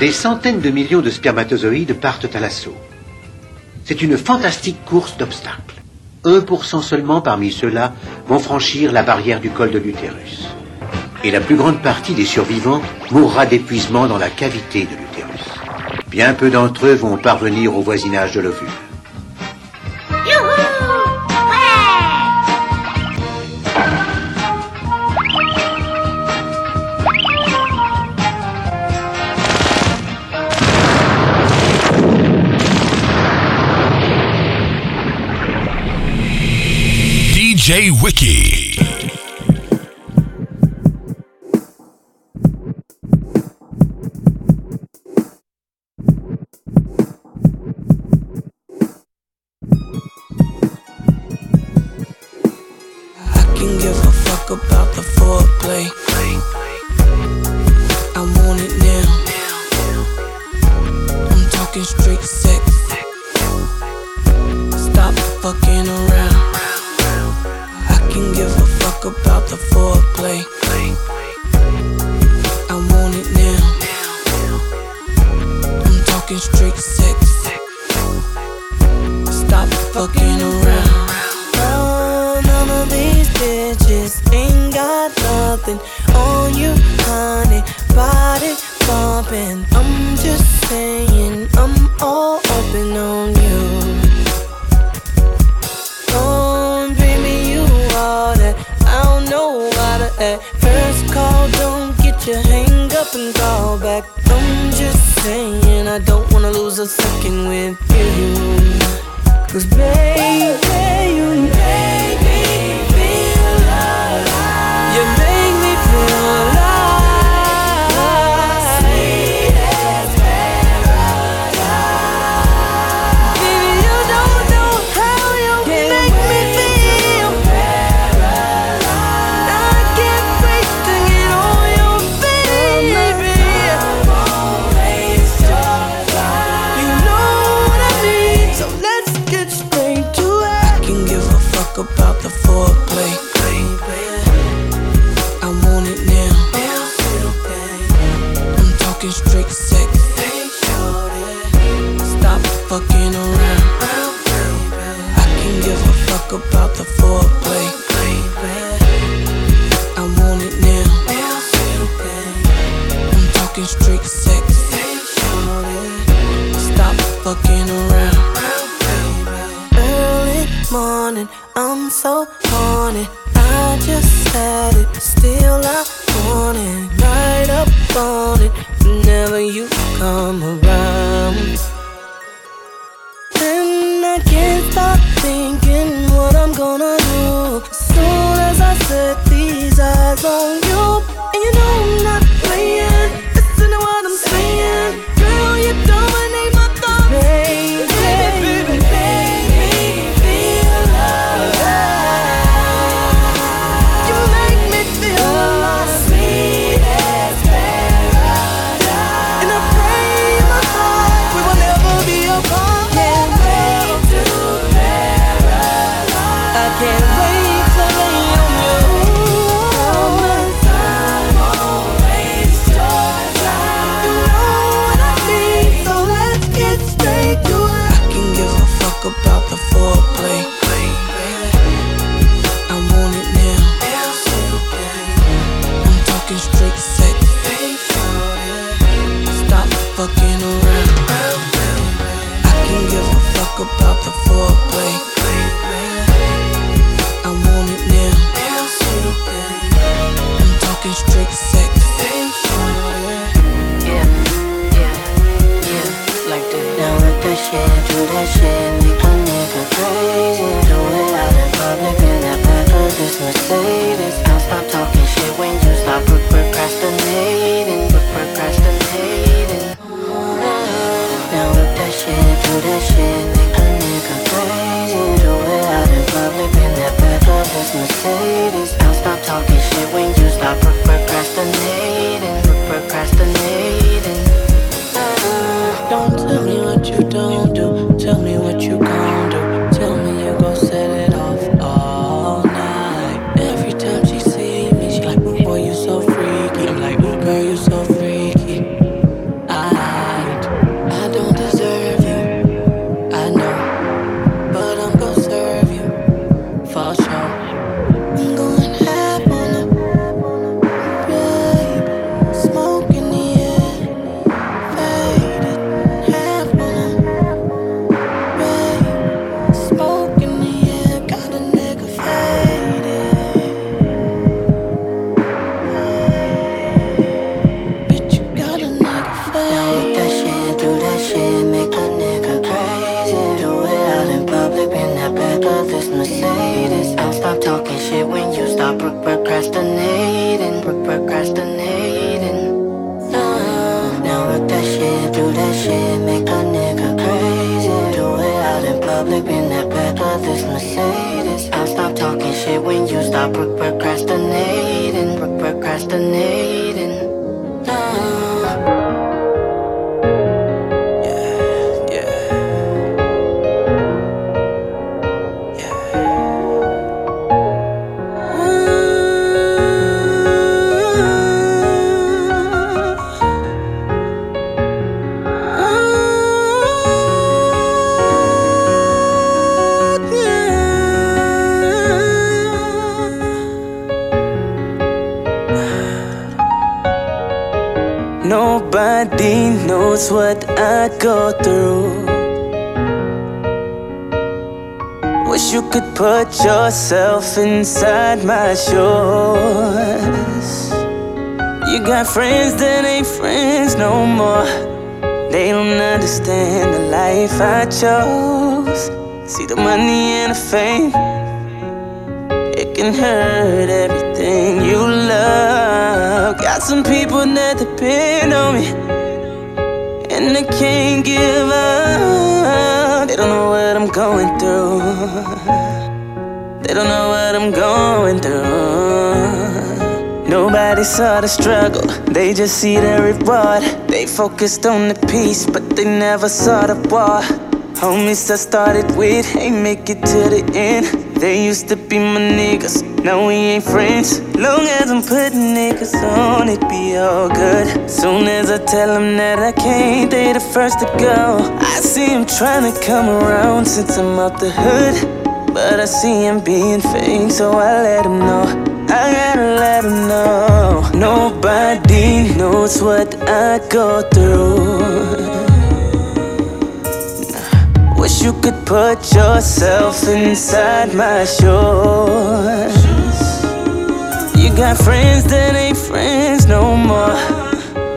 des centaines de millions de spermatozoïdes partent à l'assaut. C'est une fantastique course d'obstacles. 1% seulement parmi ceux-là vont franchir la barrière du col de l'utérus. Et la plus grande partie des survivants mourra d'épuisement dans la cavité de l'utérus. Bien peu d'entre eux vont parvenir au voisinage de l'ovule. Wiki. Nobody knows what I go through. Wish you could put yourself inside my shoes. You got friends that ain't friends no more. They don't understand the life I chose. See the money and the fame, it can hurt everything you love. Got some people that depend on me, and I can't give up. They don't know what I'm going through. They don't know what I'm going through. Nobody saw the struggle, they just see the reward. They focused on the peace, but they never saw the war. Homies I started with ain't make it to the end. They used to be my niggas, now we ain't friends. Long as I'm putting niggas on, it be all good. Soon as I tell them that I can't, they the first to go. I see him trying to come around since I'm out the hood. But I see him being fake, so I let him know. I gotta let him know. Nobody knows what I go through. Wish you could put yourself inside my shoes. Got friends that ain't friends no more.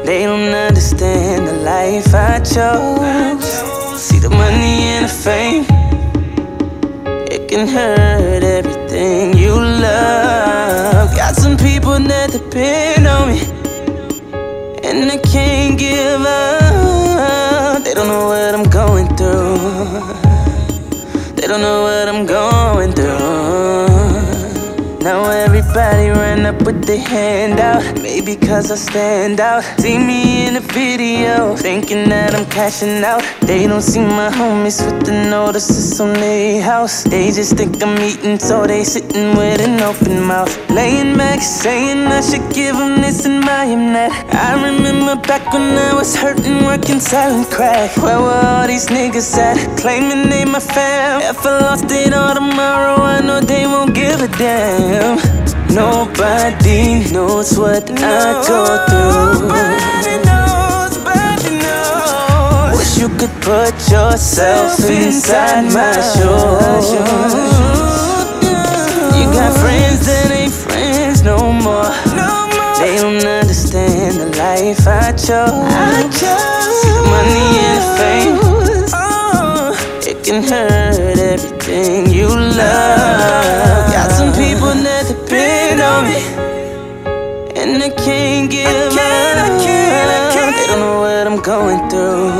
They don't understand the life I chose. See the money and the fame, it can hurt everything you love. Got some people that depend on me, and I can't give up. They don't know what I'm going through. They don't know what I'm going through. Now everybody ran with their hand out. Maybe cause I stand out. See me in the video, thinking that I'm cashing out. They don't see my homies with the notices on their house. They just think I'm eating, so they sitting with an open mouth. Laying back, saying I should give them this and buy them that. I remember back when I was hurting, working selling crack. Where were all these niggas at? Claiming they my fam. If I lost it all tomorrow, I know they won't give a damn. Nobody knows what I go through. Nobody knows, nobody knows. Wish you could put yourself inside my shoes. You got friends that ain't friends no more. They don't understand the life I chose. Money and fame, uh. it can hurt everything you love. Got some people that on me, and I can't give up. They don't know what I'm going through.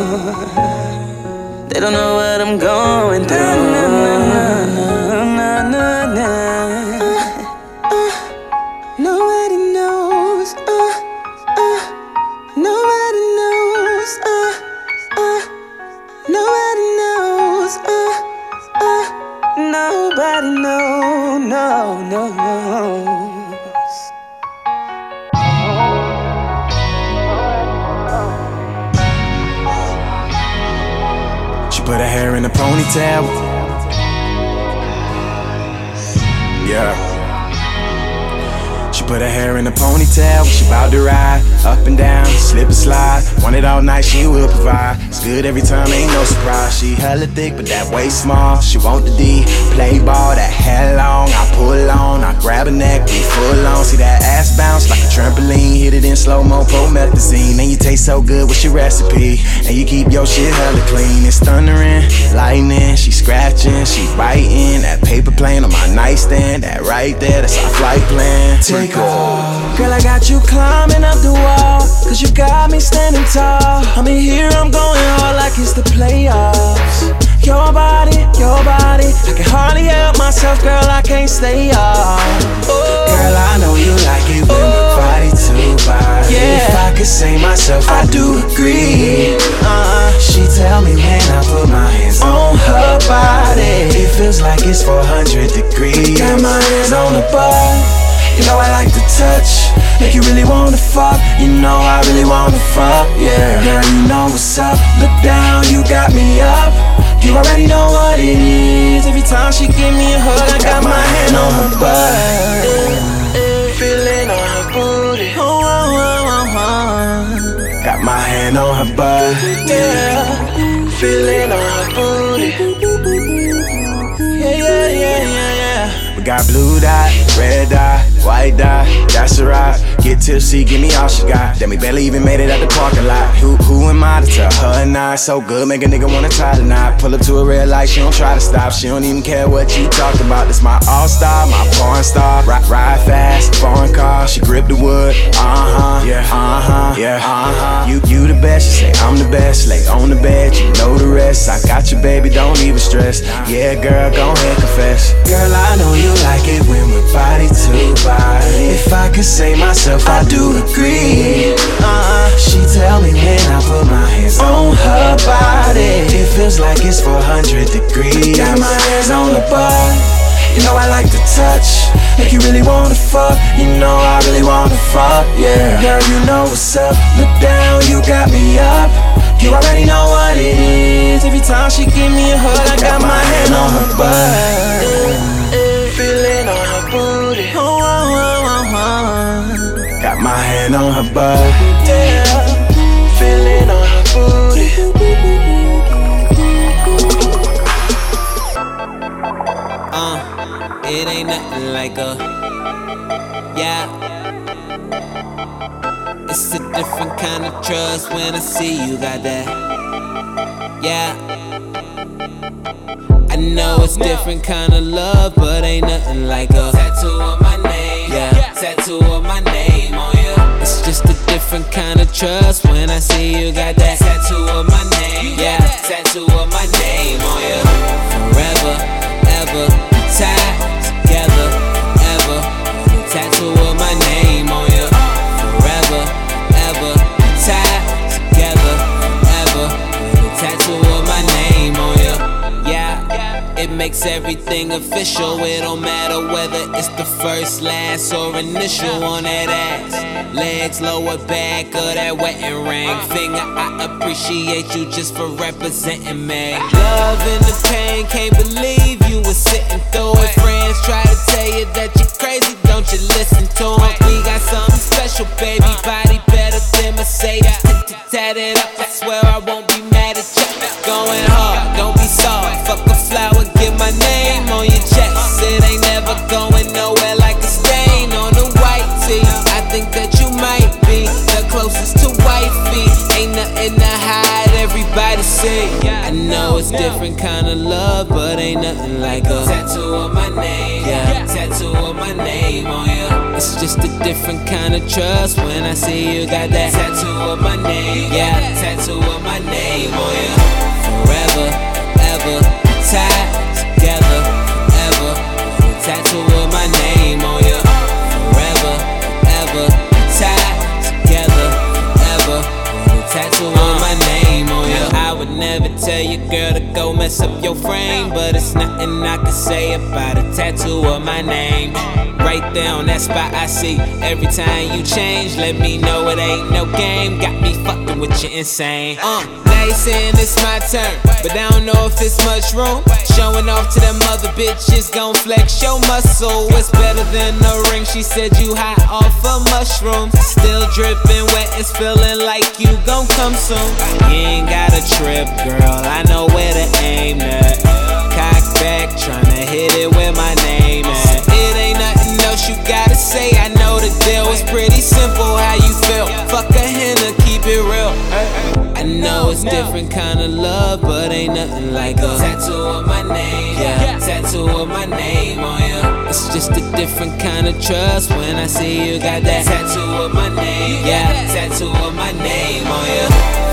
They don't know what I'm going through. It all night, she will provide. It's good every time, ain't no surprise. She hella thick, but that waist small. She want the D, play ball, that hair long. I pull on, I grab her neck, we full on. See that ass bounce like a trampoline. Hit it in slow mo, promethazine. And you taste so good, what's your recipe? And you keep your shit hella clean. It's thundering, lightning. She scratching, she biting. That paper plane on my nightstand, that right there, that's our flight plan. Take off. Girl, I got you climbing up the wall. Cause you got me standing tall. I'm in here, I'm going hard like it's the playoffs. Your body, your nobody. I can hardly help myself, girl, I can't stay off. Girl, I know you like it when we body to body. Yeah. If I could say myself, I do agree. Uh, she tell me when I put my hands on her body, it feels like it's 400 degrees. Got my hands on the butt. You know I like to touch, make you really wanna fuck. You know I really wanna fuck, yeah. Girl, you know what's up. Look down, you got me up. You already know what it is. Every time she give me a hug, I got my hand on her butt. Feeling on her booty. Oh, oh, oh, oh, oh, Got my hand on her butt. oh. Yeah, feeling on her booty. Yeah, yeah, yeah, yeah, yeah. We got blue dot, red dot, white die? that's a rock. Get tipsy, give me all she got. Then we barely even made it at the parking lot. Who, who am I to tell her not? So good, make a nigga wanna try knot. Pull up to a red light, she don't try to stop. She don't even care what you talk about. This my all star, my porn star. Ride, ride fast, foreign car. She grip the wood. Uh huh, yeah, uh huh, yeah, uh huh. You, you the best, she say I'm the best. Lay on the bed, you know the rest. I got you, baby, don't even stress. Yeah, girl, go ahead, confess. Girl, I know you like it when we're body to body. If I could say myself, I do agree. Uh, she tell me when I put my hands on her body, it feels like it's 400 degrees. Got my hands on the butt. You know I like to touch, make you really wanna fuck. You know I really wanna fuck, yeah. Girl, you know what's up. Look down, you got me up. You already know what it is. Every time she give me a hug, I got my hand on her butt. Got my hand on her butt. oh. Yeah, feeling on her booty. Uh, it ain't nothing like a yeah. It's a different kind of trust when I see you got that. Yeah. I know it's different kind of love, but ain't nothing like a tattoo of my name. Yeah, tattoo of my name on you. It's just a different kind of trust when I see you got that tattoo of my name. Yeah, tattoo of my name on you. Forever, ever, tied together, ever. Tattoo of my makes everything official. It don't matter whether it's the first, last, or initial on that ass. Legs, lower back, or that wet and ring. Finger, I appreciate you just for representing me. Love and the pain, can't believe you were sitting through it. Friends try to tell you that you're crazy, don't you listen to 'em? We got something special, baby. Body better than Mercedes. Tatted up, I swear I won't be mad at you. Going hard, don't be soft. Fuck a flower, get my name on your chest. It ain't never going nowhere like a stain on the white tee. I think that you might be the closest to wifey. Ain't nothing to hide, everybody see. I know it's different kind of love, but ain't nothing like a tattoo of my name. Yeah, tattoo of my name on you. It's just a different kind of trust when I see you got that tattoo of my name. Yeah, tattoo of my name on you. Forever, ever, tied together, ever. Tattoo girl to go mess up your frame, but it's nothing I can say about a tattoo of my name. Right there on that spot I see. Every time you change, let me know it ain't no game. Got me fucking with you insane. Uh, you saying it's my turn, but I don't know if it's much room. Showing off to them other bitches, gon' flex your muscle. It's better than a ring. She said you hot off of mushroom. Still dripping wet, it's feeling like you gon' come soon. You ain't got a trip, girl. I know where to aim at. Cock back, tryna hit it where my name at. It ain't nothing else you gotta say. I know the deal is pretty simple. How you feel? Fuck a henna, keep it real. I know it's different kind of love, but ain't nothing like a tattoo of my name. Yeah, tattoo of my name on you. It's just a different kind of trust when I see you got that tattoo of my name. Yeah, tattoo of my name on ever,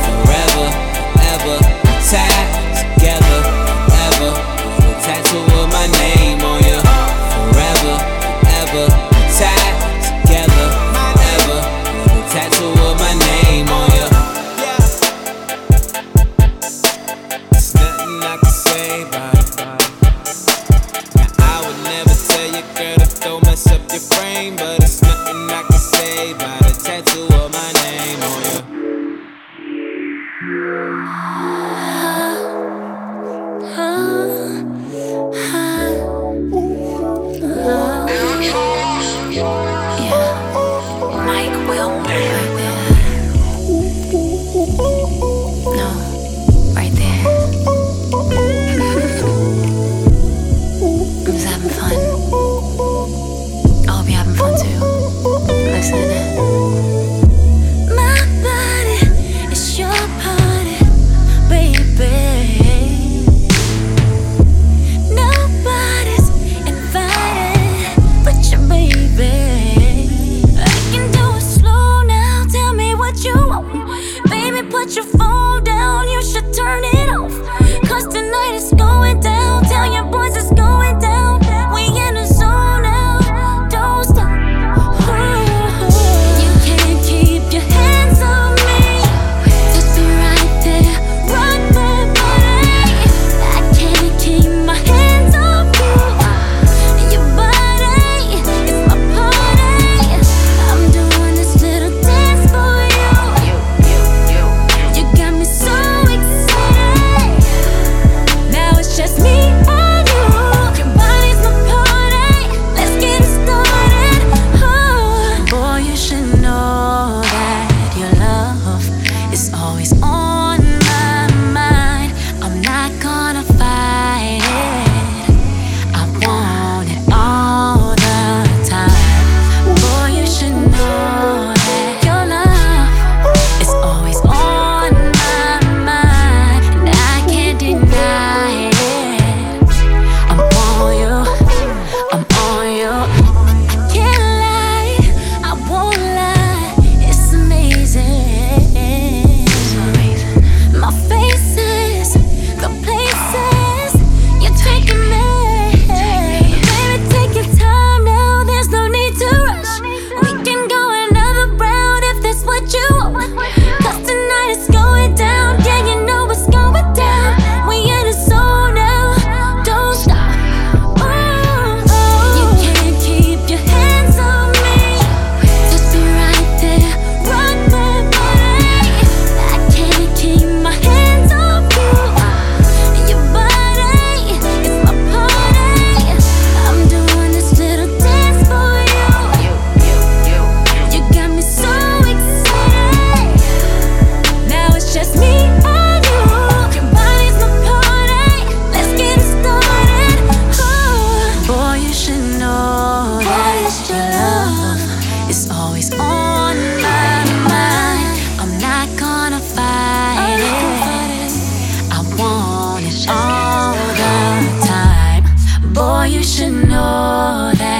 fly. I need that.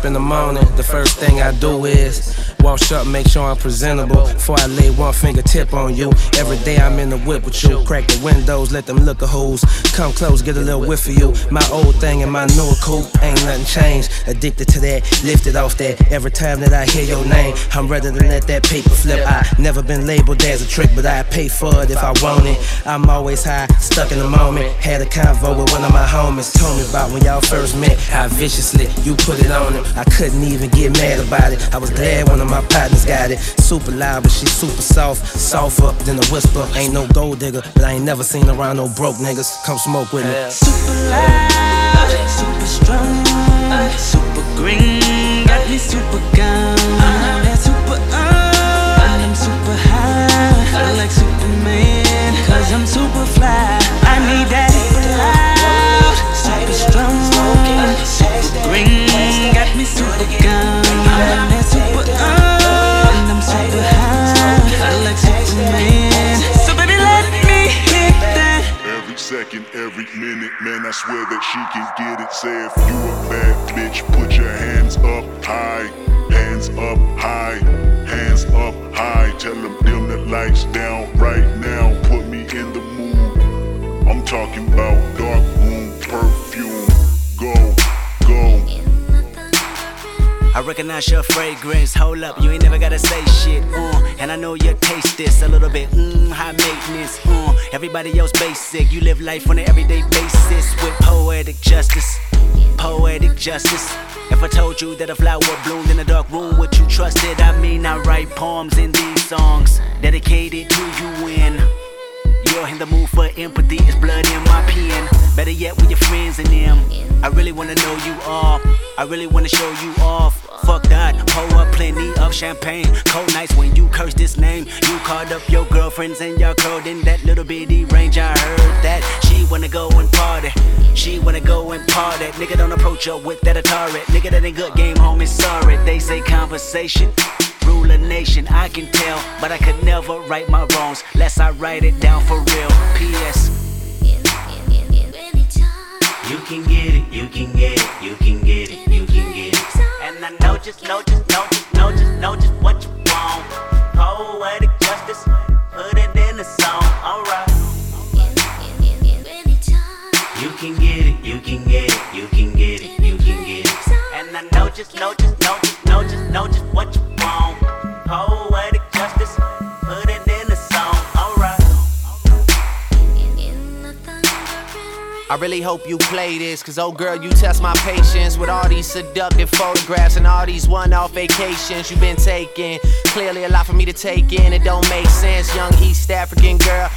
Up in the morning, the first thing I do is wash up, make sure I'm presentable. Before I lay one fingertip on you, every day I'm in the whip with you. Crack the windows, let them look a hoes come close, get a little whiff of you. My old thing and my new coupe ain't nothing changed. Addicted to that, lifted off that. Every time that I hear your name, I'm ready to let that paper flip. I never been labeled as a trick, but I pay for it if I want it. I'm always high, stuck in the moment. Had a convo with one of my homies, told me about when y'all first met. How viciously you put it on him. I couldn't even get mad about it. I was glad one of my partners got it. Super loud, but she super soft. Softer than a whisper. Ain't no gold digger, but I ain't never seen around no broke niggas. Come smoke with me. Super loud, super strong, super green. Got me super gone. Uh-huh. That super on, and I'm super high. I uh-huh. like Superman, cause I'm super fly. I need that super loud, super strong, super green. Got me super gone. Uh-huh. I swear that she can get it. Say if you a bad bitch, put your hands up high, hands up high, hands up high. Tell them dim the lights down right now, put me in the mood. I'm talking about dark I recognize your fragrance. Hold up, you ain't never gotta say shit. Uh, and I know you taste this a little bit. Mmm, high maintenance. Uh, everybody else basic. You live life on an everyday basis with poetic justice. Poetic justice. If I told you that a flower bloomed in a dark room, would you trust it? I mean, I write poems in these songs dedicated to you when you're in the mood for empathy. It's blood in my pen. Better yet, with your friends and them. I really wanna know you all. I really wanna show you off. Fuck that, pour up plenty of champagne. Cold nights when you curse this name. You called up your girlfriends and y'all curled in that little bitty range. I heard that she wanna go and party. She wanna go and party. Nigga don't approach her with that Atari. Nigga that ain't good game, homie. Sorry, they say conversation rule a nation, I can tell, but I could never right my wrongs, lest I write it down for real. P.S. You can get it, you can get it, you can get it, you can get it. And I know just, know just, know just, know just, know just what you want. Poetic justice, put it in a song, alright. You can get it, you can get it, you can get it, you can get it. And I know just, know just, know just, know just, know just. I really hope you play this, cause oh girl, you test my patience with all these seductive photographs and all these one off vacations you've been taking. Clearly, a lot for me to take in, it don't make sense. Young East African girl,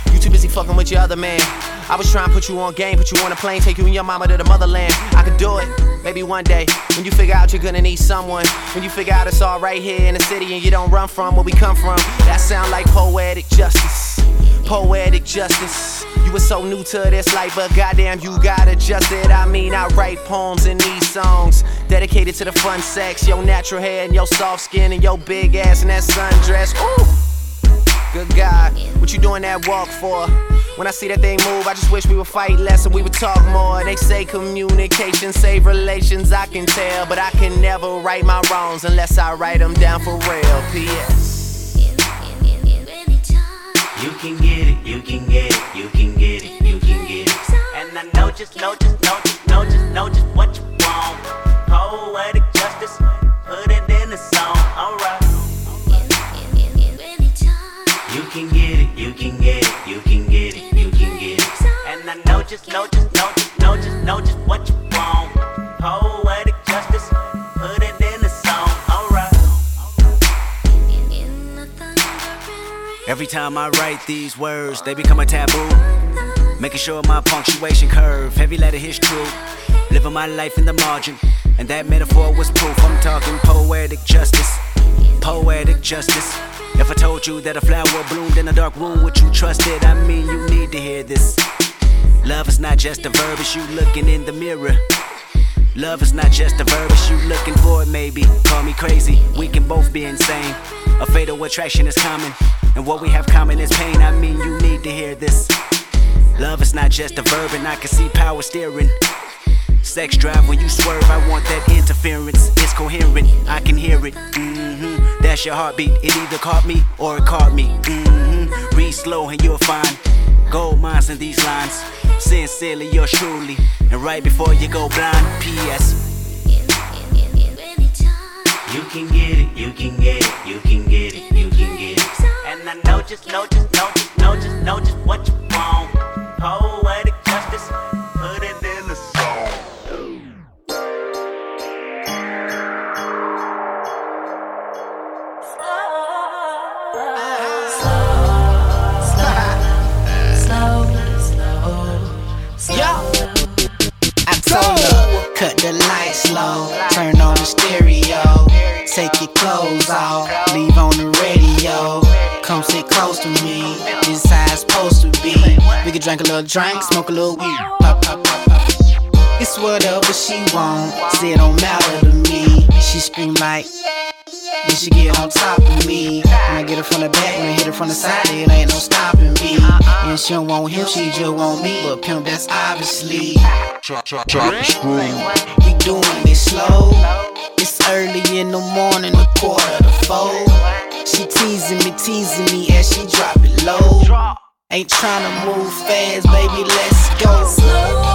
fucking with your other man. I was trying to put you on game, put you on a plane, take you and your mama to the motherland. I could do it, maybe one day. When you figure out you're gonna need someone, when you figure out it's all right here in the city and you don't run from where we come from, that sound like poetic justice. Poetic justice. You were so new to this life, but goddamn, you got adjusted. I mean, I write poems in these songs dedicated to the fun sex, your natural hair and your soft skin and your big ass and that sundress. Ooh, good God, what you doing that walk for? When I see that thing move, I just wish we would fight less and we would talk more. They say communication save relations, I can tell, but I can never right my wrongs unless I write them down for real. P.S. You can get it, you can get it, you can get it, you can get it. And I know just, know just, know just, know just, know just what you want. Poetic can get it, you can get it, you can get it, you can get it. And I know just, know just, know just, know just, know just what you want. Poetic justice, put it in the song, alright. Every time I write these words, they become a taboo. Making sure my punctuation curve, heavy letter hits true. Living my life in the margin, and that metaphor was proof. I'm talking poetic justice, poetic justice. If I told you that a flower bloomed in a dark room, would you trust it? I mean, you need to hear this. Love is not just a verb, it's you looking in the mirror. Love is not just a verb, it's you looking for it, maybe. Call me crazy, we can both be insane. A fatal attraction is common, and what we have common is pain. I mean, you need to hear this. Love is not just a verb, and I can see power steering. Sex drive when you swerve, I want that interference. It's coherent, I can hear it. hmm That's your heartbeat. It either caught me or it caught me. hmm Read slow and you'll find gold mines in these lines. Sincerely, yours truly. And right before you go blind, P.S. You can get it, you can get it, you can get it, you can get it. And I know just, know just, know just, know just, know just what you want. Poetic justice, cut the lights low, turn on the stereo, take your clothes off, leave on the radio. Come sit close to me, this how it's supposed to be. We could drink a little drink, smoke a little weed, pop, pop, pop, pop. It's whatever she want, it don't matter to me. She scream like, then she get on top of me. When I get her from the back, when I hit her from the side, it ain't no stopping me. Uh-uh. And she don't want him, she just want me. But pimp, that's obviously. Chop the screw. We doing it slow. It's early in the morning, a quarter to four. She teasing me, teasing me as she drop it low. Ain't trying to move fast, baby, let's go. Slow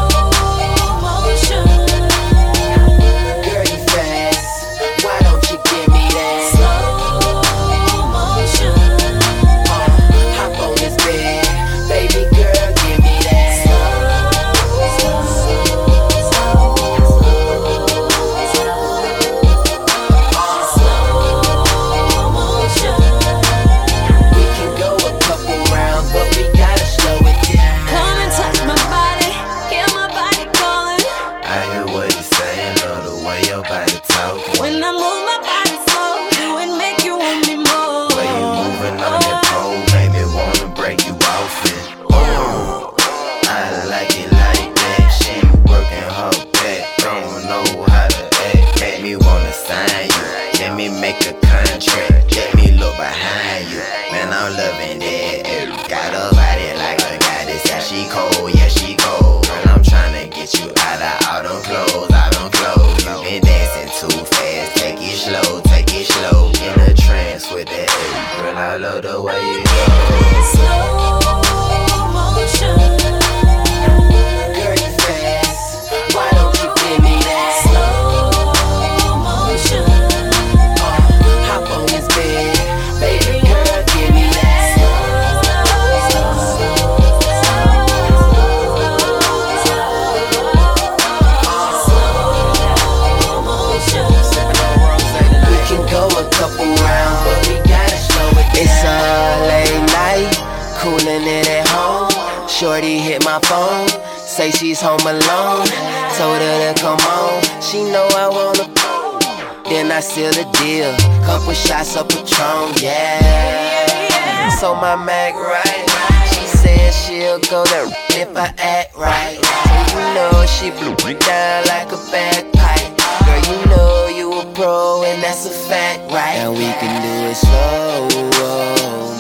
seal the deal, couple shots of Patron, yeah. So my Mac right, she said she'll go there if I act right. So you know she blew it down like a bagpipe. Girl, you know you a pro and that's a fact, right? And we can do it slow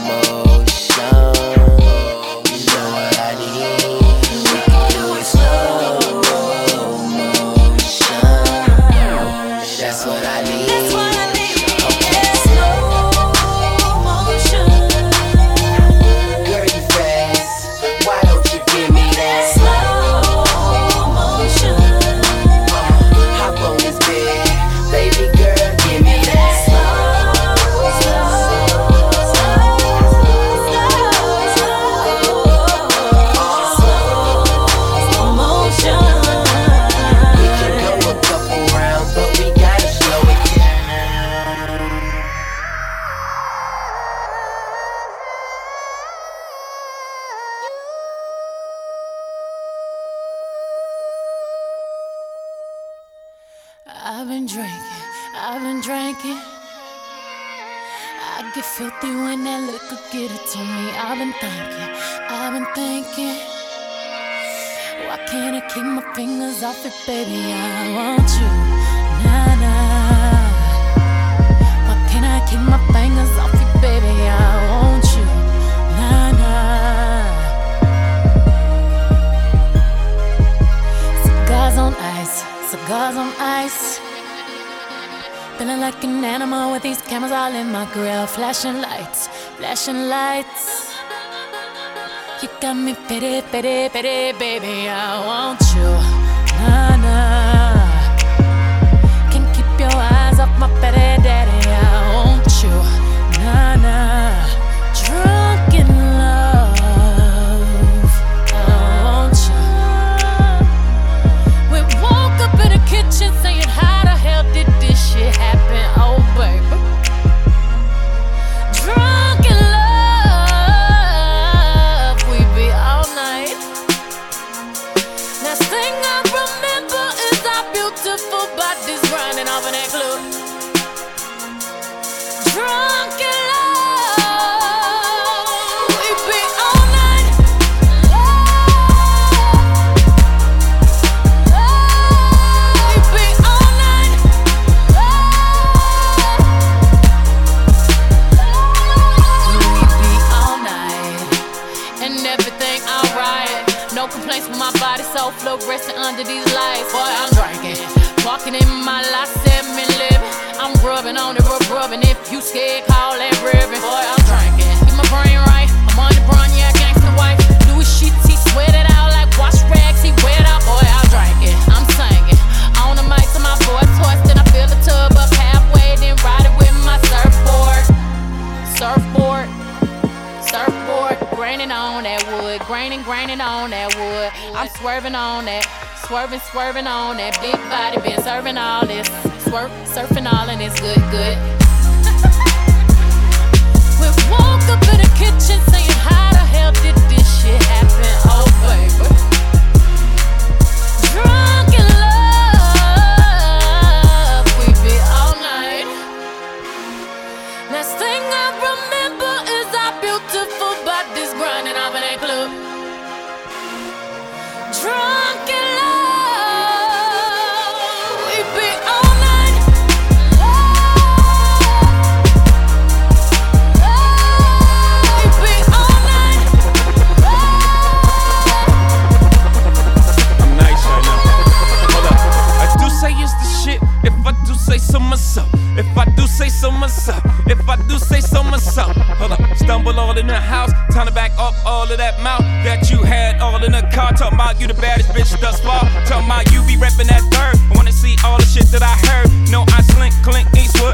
motion. I get filthy when that liquor get it to me. I've been thinking, I've been thinking. Why can't I keep my fingers off it, baby? I want you, nah nah. Why can't I keep my fingers off it, baby? I want you, nah nah. Cigars on ice, cigars on ice. Feeling like an animal with these cameras all in my grill. Flashing lights, flashing lights. You got me pity, pity, pity, baby. I want you. Nah, nah. Can't keep your eyes off my pity, Scared, call that ribbon. Boy, I'm drinking, get my brain right. I'm on the brown, yeah, gangsta wife. Louis sheets, he sweat it out like wash rags. He wet out, boy, I'm drinking. I'm singing on the mic to my boy toys. Then I fill the tub up halfway, then ride it with my surfboard. Surfboard, surfboard, graining on that wood, graining, graining on that wood. I'm swerving on that, swerving, swerving on that big body, been serving all this, swerve, surfing all and it's good, good. Up in the kitchen saying, How the hell did this shit happen? Say so myself. If I do say so myself. If I do say so myself. Hold up. Stumble all in the house. Time to back up all of that mouth that you had all in the car. Talking about you the baddest bitch thus far. Talking about you be reppin' that third. I wanna see all the shit that I heard. No, I slink, clink, Eastwood.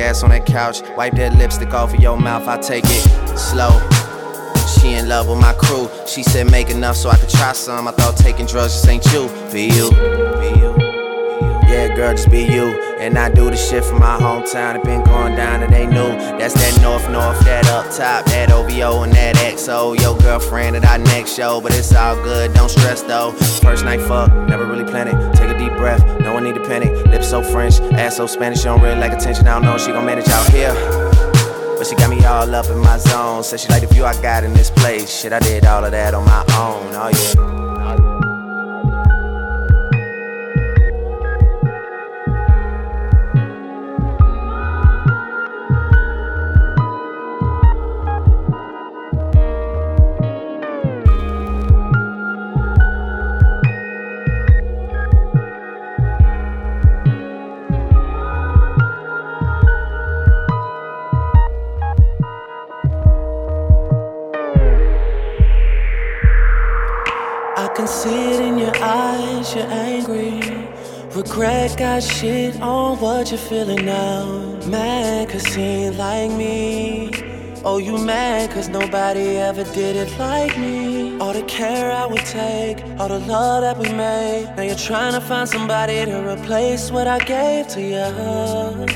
Ass on that couch. Wipe that lipstick off of your mouth. I take it slow. She in love with my crew. She said make enough so I could try some. I thought taking drugs just ain't you. Be you. Yeah, girl, just be you. And I do the shit from my hometown. It been going down and they knew. That's that North North, that up top, that OVO and that XO. Your girlfriend at our next show, but it's all good. Don't stress though. First night fuck, never really planned it. Take a deep breath, no one need to panic. Lips so French, ass so Spanish, she don't really like attention. I don't know if she gon' manage out here. But she got me all up in my zone. Said she like the view I got in this place. Shit, I did all of that on my own. Oh yeah. You're angry. Regret got shit on what you're feeling now. Mad cause he ain't like me. Oh, you mad cause nobody ever did it like me. All the care I would take, all the love that we made. Now you're trying to find somebody to replace what I gave to you.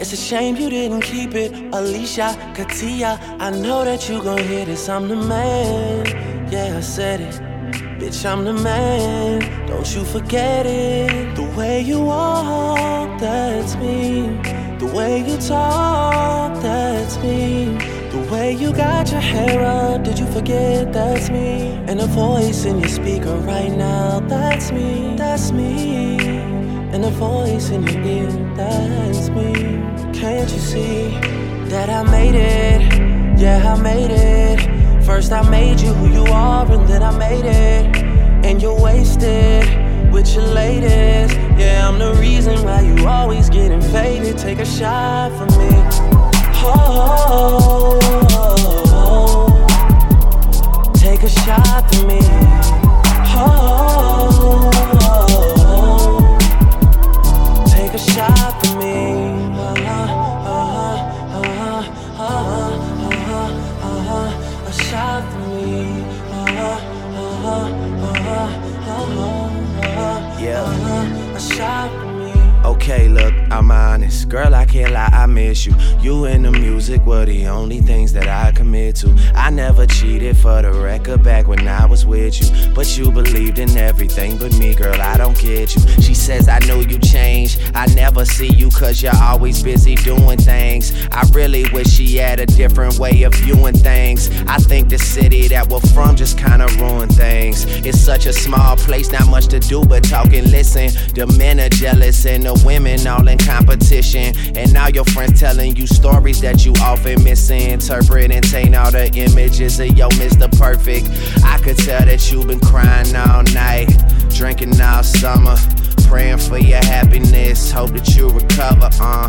It's a shame you didn't keep it. Alicia, Katia, I know that you gon' hear this. I'm the man. Yeah, I said it. Bitch, I'm the man. Don't you forget it. The way you walk, that's me. The way you talk, that's me. The way you got your hair up, did you forget that's me? And the voice in your speaker right now, that's me, that's me. And the voice in your ear, that's me. Can't you see that I made it? Yeah, I made it. First I made you who you are, and then I made it. And you're wasted with your latest. Yeah, I'm the reason why you always getting faded. Take a shot from me. Oh, oh, oh. take a shot for me. Oh. Okay, look, I'm honest. Girl, I can't lie, I miss you. You and the music were the only things that I commit to. I never cheated for the record back when I was with you. But you believed in everything but me, girl, I don't get you. She says, I know you changed. I never see you cause you're always busy doing things. I really wish she had a different way of viewing things. I think the city that we're from just kinda ruined things. It's such a small place, not much to do but talk and listen. The men are jealous and the women all in competition. And now your friends telling you stories that you often misinterpret and taint all the images of yo Mr. Perfect. I could tell that you've been crying all night, drinking all summer. Praying for your happiness, hope that you recover. Uh,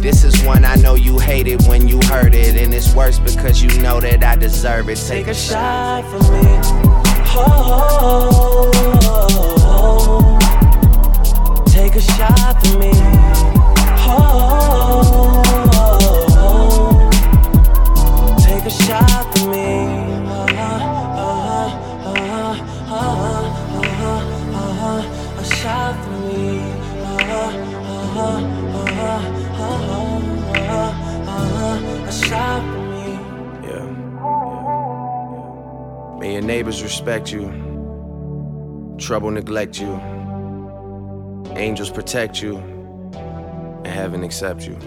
this is one I know you hated when you heard it, and it's worse because you know that I deserve it. Take, Take a shot for me. Oh, take a shot for me. Oh, take a shot for me. A shot for me. A shot for me. Yeah. May your neighbors respect you, trouble neglect you, angels protect you, and heaven accept you.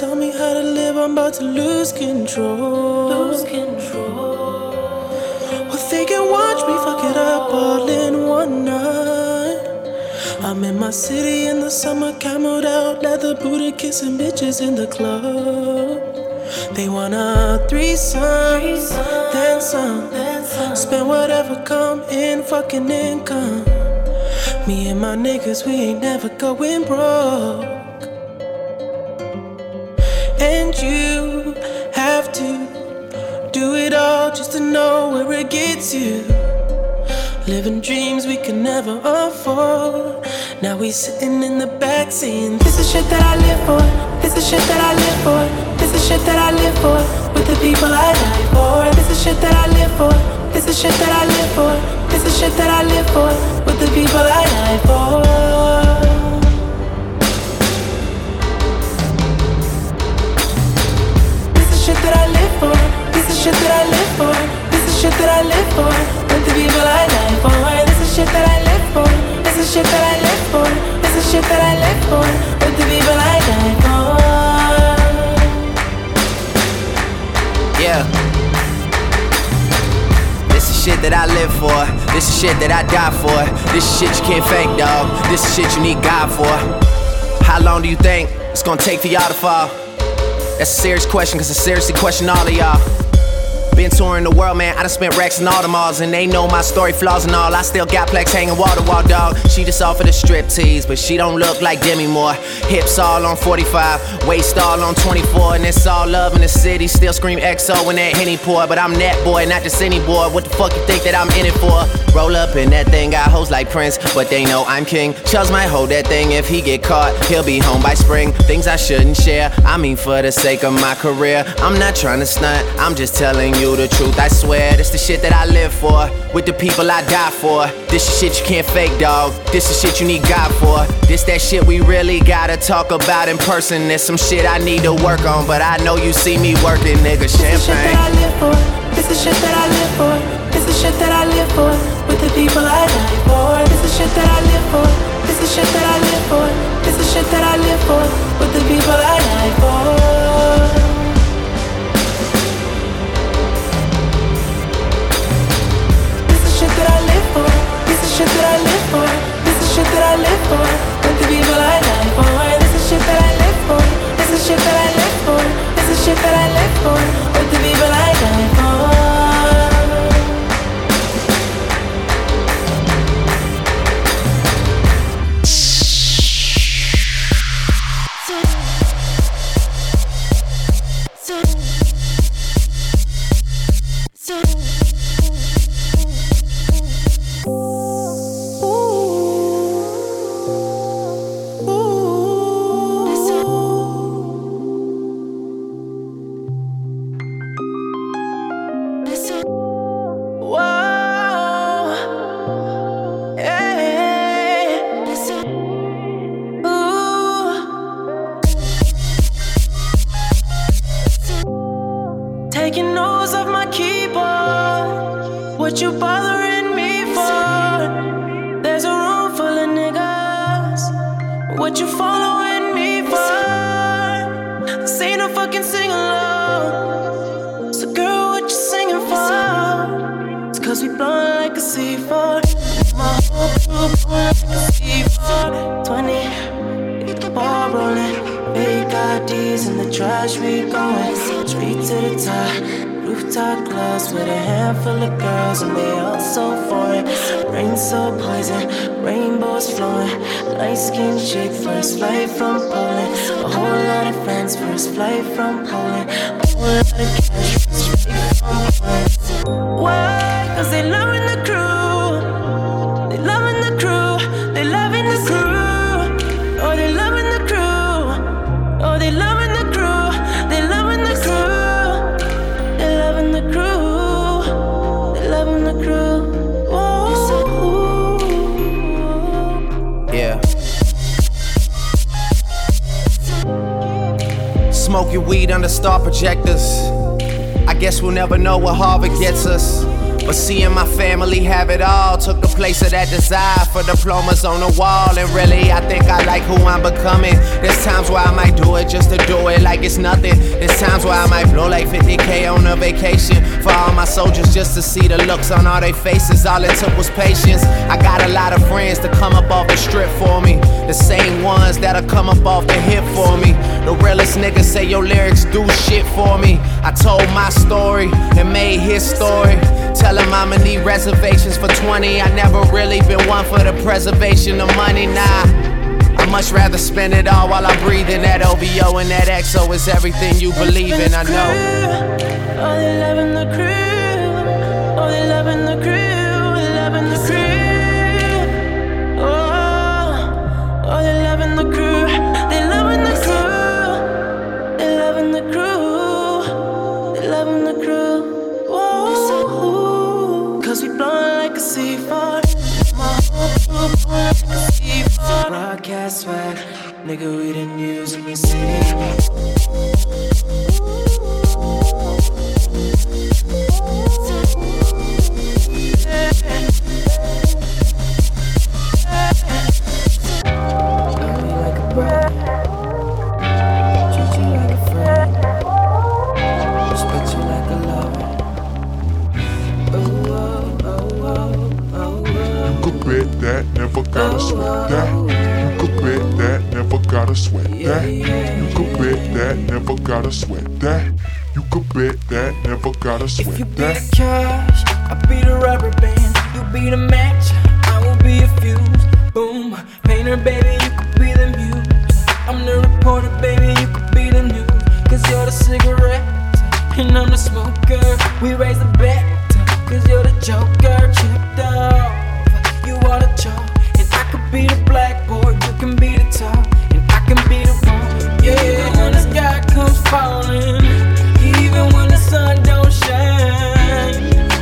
Tell me how to live. I'm about to lose control. Lose control. Well, they can watch me fuck it up all in one night. I'm in my city in the summer, camoed out, leather booted, kissing bitches in the club. They want a threesome, then some. Spend whatever come in, fucking income. Me and my niggas, we ain't never going broke. Gets you. Living dreams we can never afford. Now we sitting in the back saying, This is shit that I live for. This is shit that I live for. This is shit that I live for. With the people I die for. This is shit that I live for. This is shit that I live for. This is shit that I live for. With the people I die for. This is shit that I live for. This is shit that I live for. Shit that I live for. With the people I die for. This is shit that I live for. This is shit that I live for. This is shit that I live for. With the people I die for. Yeah. This is shit that I live for. This is shit that I die for. This is shit you can't fake, dog. This is shit you need God for. How long do you think it's gonna take for y'all to fall? That's a serious question, cause I seriously question all of y'all. Been touring the world, man. I done spent racks in all the malls, and they know my story, flaws and all. I still got plex hanging water wall, dog. She just offered a strip tease, but she don't look like Demi Moore. Hips all on 45, waist all on 24, and it's all love in the city. Still scream XO in that Henny pour, but I'm that boy, not just any boy. What the fuck you think that I'm in it for? Roll up in that thing, got hoes like Prince, but they know I'm king. Chubbs might hold that thing if he get caught. He'll be home by spring. Things I shouldn't share. I mean, for the sake of my career, I'm not trying to stunt. I'm just telling you the truth. I swear, this the shit that I live for. With the people I die for. This is shit you can't fake, dog. This is shit you need God for. This that shit we really gotta talk about in person. There's some shit I need to work on, but I know you see me working, nigga. This is shit that Champagne. I live for. This is shit that I live for. This is shit that I live for. With the people I die for. This is shit that I live for. This is shit that I live for. This is shit that I live for. With the people I die for. shit that I live for. This is shit that I live for. This is shit that I live for. With the people I love for. This is shit that I live for. This is shit that I live for. This is shit that I live for. With the people I love for. Taking notes off my keyboard. What you bothering me for? There's a room full of niggas. What you following me for? This ain't no fucking sing along. So, girl, what you singing for? It's cause we blowin' like a C4. My whole crew blowin' like a C4. Trash, we goin' straight to the top. Rooftop clubs with a handful of girls, and they all so foreign. Rain so poison, rainbows flowing. Light skinned chick, first flight from Poland. A whole lot of friends, first flight from Poland. A whole lot of cash, first flight from Poland. Why? Cause they loving Weed under star projectors. I guess we'll never know what Harvard gets us. But seeing my family have it all took the place of that desire for diplomas on the wall. And really, I think I like who I'm becoming. There's times where I might do it just to do it like it's nothing. There's times where I might blow like 50k on a vacation for all my soldiers just to see the looks on all their faces. All it took was patience. I got a lot of friends to come up off the strip for me. The same ones that'll come up off the hip for me. The realest niggas say your lyrics do shit for me. I told my story and made his story. Tell him I'ma need reservations for 20. I never really been one for the preservation of money, nah. I much rather spend it all while I'm breathing. That OVO and that XO is everything you believe in, I know. Oh, they loving the crew. Oh, they loving the crew. Nigga, we. You could bet that, never gotta sweat that. Gotta sweat that. You could bet that, never gotta sweat that. You could bet that, never gotta sweat that. You Be the cash, I'll be the rubber band. You be the match, I will be a fuse. Boom, painter, baby, you could be the muse. I'm the reporter, baby, you could be the news. Cause you're the cigarette, and I'm the smoker. We raise the bet, cause you're the joker. Chipped off, you are the chalk. And I could be the blackboard, you can be Even when the sun don't shine,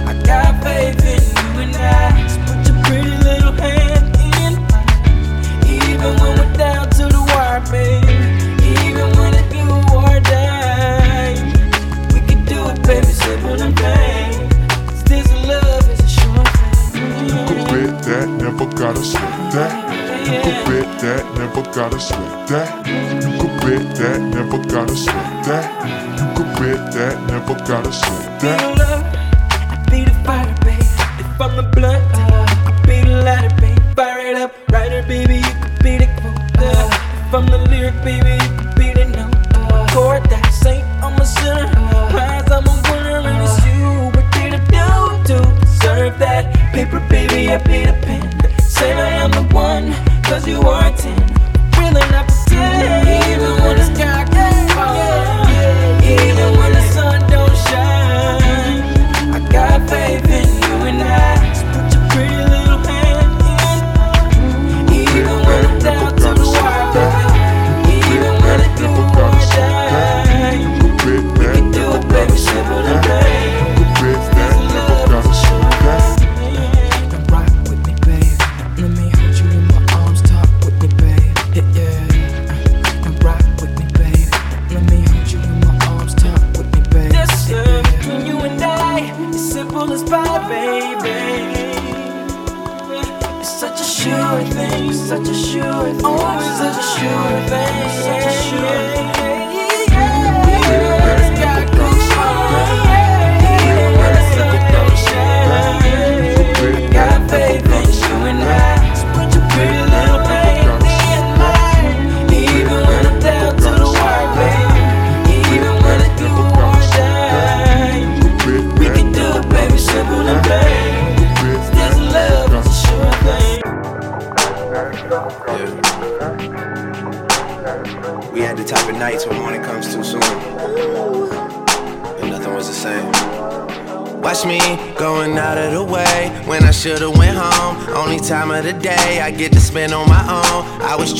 I got faith in you and I. Put your pretty little hand in mine. Even when we're down to the wire, baby. Even when it's do or die, we can do it, baby. And this love is a short thing. You bet that, never gotta sweat that. You could bet that, never gotta sweat that. You could bet that, never gotta sweat that. You could bet that, never gotta say that. Be love, I be the fire, babe. If I'm the blunt, uh, you could be the lighter, babe. Fire it up, writer, baby, you could be the quote. Uh, if I'm the lyric, baby, you could be the note. Uh, chord that saint, I'm a sinner. Prize, I'm a winner, and it's you. But did it do to deserve that? Paper, baby, I be the pen. Say I'm the one, cause you are ten.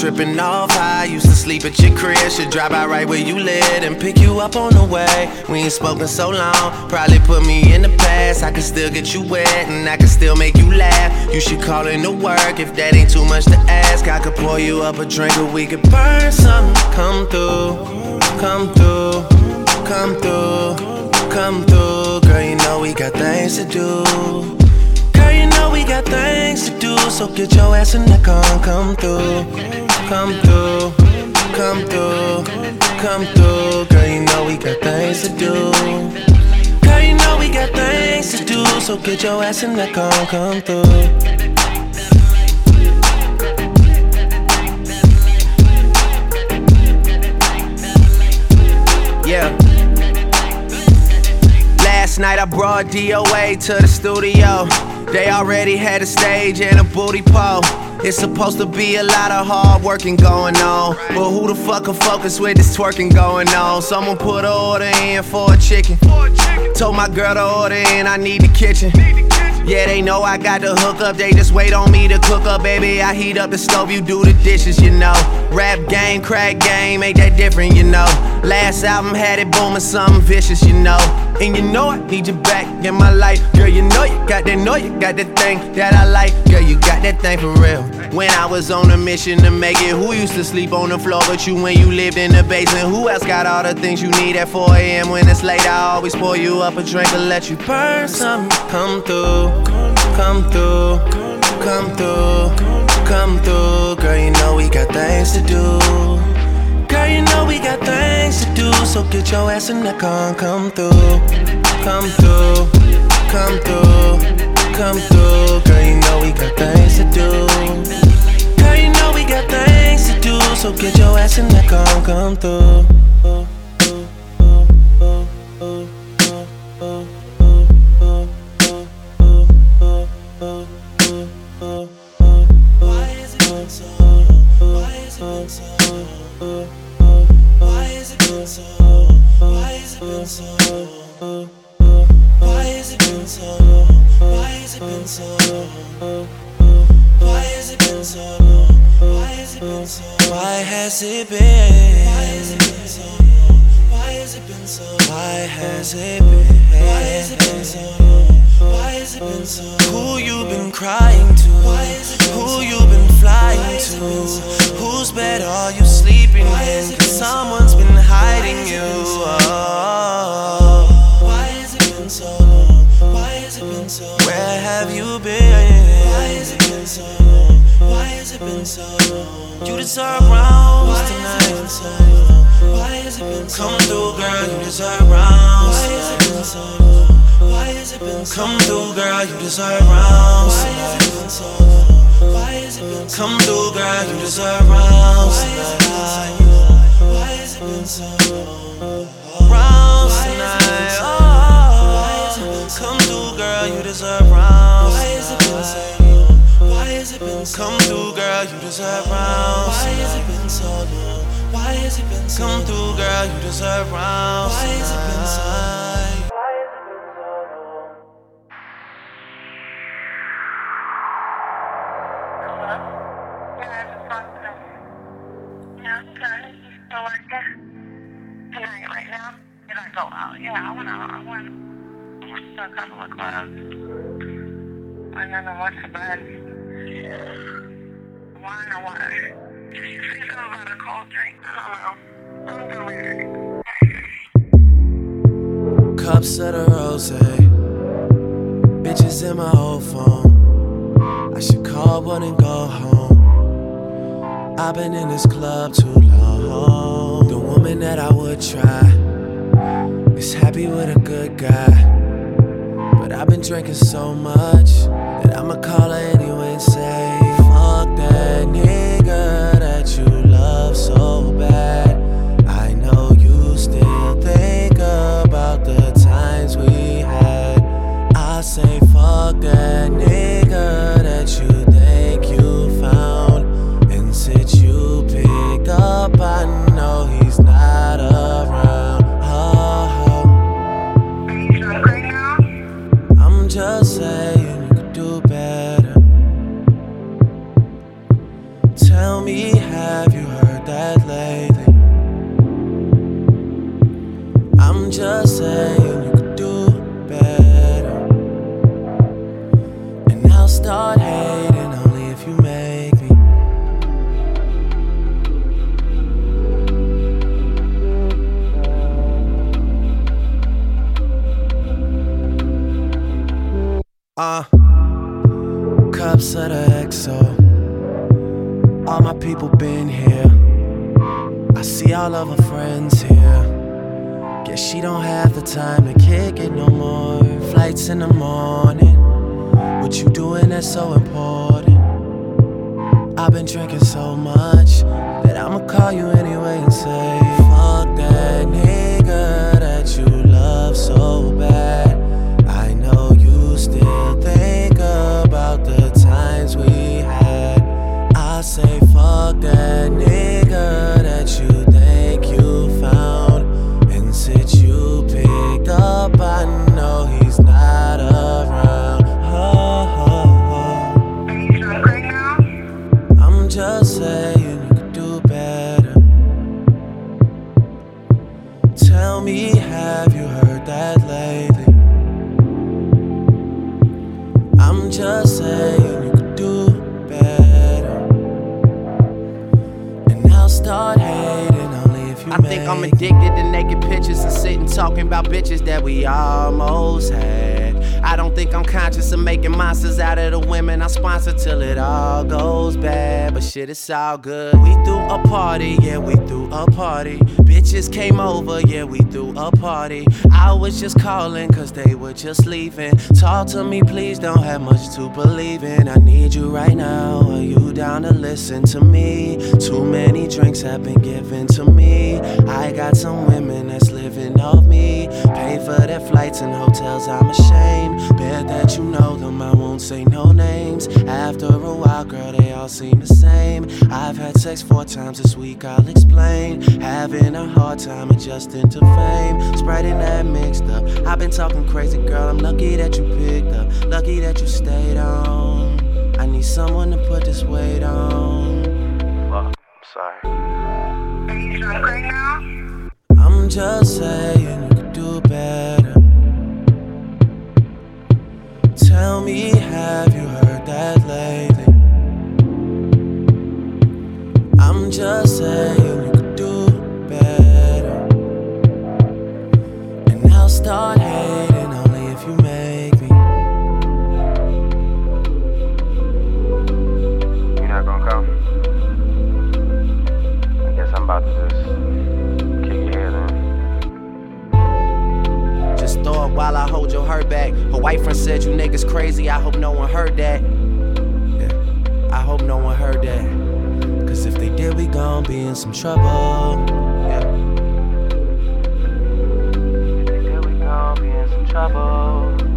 Tripping off high, used to sleep at your crib. Should drive by right where you live and pick you up on the way. We ain't spoken so long, probably put me in the past. I can still get you wet and I can still make you laugh. You should call in to work if that ain't too much to ask. I could pour you up a drink or we could burn something. Come through, come through, come through. Come through, girl, you know we got things to do. Girl, you know we got things to do, so get your ass in the car come through. Come through, come through, come through. Girl, you know we got things to do. Girl, you know we got things to do, so get your ass in the car come through. Yeah. Last night I brought DOA to the studio. They already had a stage and a booty pole. It's supposed to be a lot of hard working going on. But who the fuck can focus with this twerking going on? Someone put an order in for a chicken. Told my girl to order in, I need the kitchen. Yeah, they know I got the hook up, they just wait on me to cook up, baby. I heat up the stove, you do the dishes, you know. Rap game, crack game, ain't that different, you know. Last album had it booming, something vicious, you know. And you know I need you back in my life. Girl, you know you got that, know you got that thing that I like. Girl, you got that thing for real. When I was on a mission to make it, who used to sleep on the floor but you when you lived in the basement? Who else got all the things you need at 4 a.m. when it's late? I always pour you up a drink and let you burn something. Come through, come through, come through, come through. Girl, you know we got things to do. Girl, you know we got things to do, so get your ass in the car come through, come through, come through, come through. Girl, you know we got things to do. Girl, you know we got things to do, so get your ass in the car come through. Why has it been so? Why has it been? Why has it been so long? Why has it been so long? Why has it been? Why has it been so long? Why has it been so long? Who you been crying to? Who you been flying to? Whose bed are you sleeping in? Cause someone's been hiding you. Oh. Why has it been so long? Why has it been so long? Where have you been? Why has it been so long? Why has it been so long? You deserve rounds Why has it tonight. been so long? Why has it been so Come through, girl, you deserve rounds Why has it tonight. been so long? Why has it been so Come through, girl, you deserve rounds Why has it tonight. been so long? Why has it been so Come through, girl, you deserve rounds Why has it been so tonight. long? Why has it been so long? Rounds Why has it been tonight. so long? Why has it Oh, been so come Why has it been so Come through, girl, you deserve rounds. Why has it been so long? Why has it been so Come through, girl, you deserve rounds. Why has it been so long? Yeah, I wanna, I wanna, I wanna start a couple of clubs. And then I watch the bed. Wine or what? Think about a cold drink. I don't know. I'm Cups of the rose, bitches in my old phone. I should call one and go home. I've been in this club too long. The woman that I would try is happy with a good guy. But I've been drinking so much that I'ma call her anyway all of her friends here. Guess she don't have the time to kick it no more. Flights in the morning. What you doing that's so important? I've been drinking so much that I'ma call you anyway and say, talking about bitches that we almost had. I don't think I'm conscious of making monsters out of the women I sponsor till it all goes bad. But shit, it's all good. We threw a party, yeah, we threw a party. Bitches came over, yeah, we threw a party. I was just calling cause they were just leaving. Talk to me, please, don't have much to believe in. I need you right now. Are you down to listen to me? Too many drinks have been given to me. I got some women that's living off me. Pay for their flights and hotels, I'm ashamed. Bet that you know them, I won't say no names. After a while, girl, they all seem the same. I've had sex four times this week, I'll explain. Having a hard time adjusting to fame. Spreading that mixed up. I've been talking crazy, girl. I'm lucky that you picked up. Lucky that you stayed on. I need someone to put this weight on. I'm just saying you could do better. Tell me, have you heard that lately? I'm just saying while I hold your hurt back. Her white friend said you niggas crazy. I hope no one heard that. Yeah, I hope no one heard that. Cause if they did, we gon' be in some trouble. Yeah. Here we go, be in some trouble.